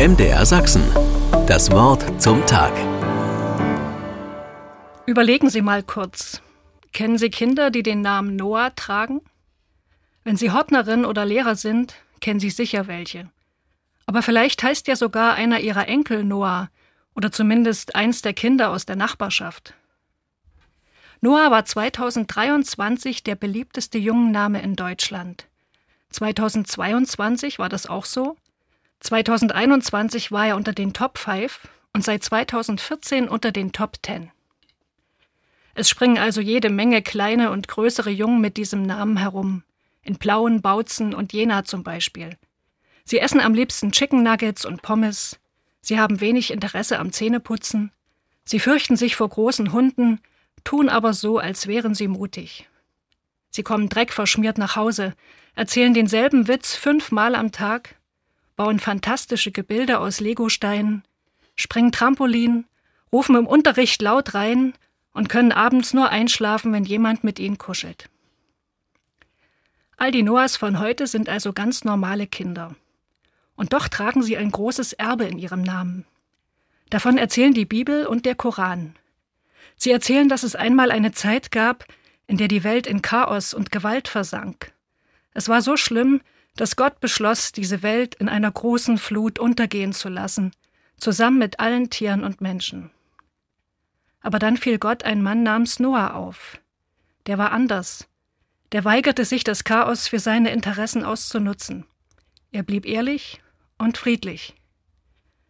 MDR Sachsen. Das Wort zum Tag. Überlegen Sie mal kurz. Kennen Sie Kinder, die den Namen Noah tragen? Wenn Sie Hortnerin oder Lehrer sind, kennen Sie sicher welche. Aber vielleicht heißt ja sogar einer Ihrer Enkel Noah oder zumindest eins der Kinder aus der Nachbarschaft. Noah war 2023 der beliebteste Jungenname in Deutschland. 2022 war das auch so 2021 war er unter den Top 5 und seit 2014 unter den Top 10. Es springen also jede Menge kleine und größere Jungen mit diesem Namen herum. In Plauen, Bautzen und Jena zum Beispiel. Sie essen am liebsten Chicken Nuggets und Pommes. Sie haben wenig Interesse am Zähneputzen. Sie fürchten sich vor großen Hunden, tun aber so, als wären sie mutig. Sie kommen dreckverschmiert nach Hause, erzählen denselben Witz fünfmal am Tag bauen fantastische Gebilde aus Legosteinen, springen Trampolin, rufen im Unterricht laut rein und können abends nur einschlafen, wenn jemand mit ihnen kuschelt. All die Noahs von heute sind also ganz normale Kinder. Und doch tragen sie ein großes Erbe in ihrem Namen. Davon erzählen die Bibel und der Koran. Sie erzählen, dass es einmal eine Zeit gab, in der die Welt in Chaos und Gewalt versank. Es war so schlimm, dass Gott beschloss, diese Welt in einer großen Flut untergehen zu lassen, zusammen mit allen Tieren und Menschen. Aber dann fiel Gott ein Mann namens Noah auf. Der war anders. Der weigerte sich, das Chaos für seine Interessen auszunutzen. Er blieb ehrlich und friedlich.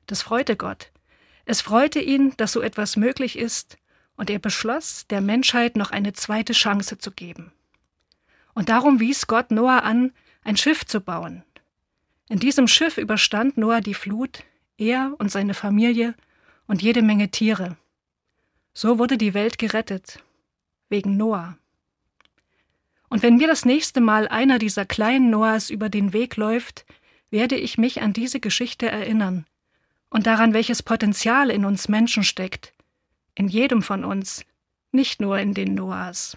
Das freute Gott. Es freute ihn, dass so etwas möglich ist, und er beschloss, der Menschheit noch eine zweite Chance zu geben. Und darum wies Gott Noah an, ein Schiff zu bauen. In diesem Schiff überstand Noah die Flut, er und seine Familie und jede Menge Tiere. So wurde die Welt gerettet, wegen Noah. Und wenn mir das nächste Mal einer dieser kleinen Noahs über den Weg läuft, werde ich mich an diese Geschichte erinnern und daran, welches Potenzial in uns Menschen steckt, in jedem von uns, nicht nur in den Noahs.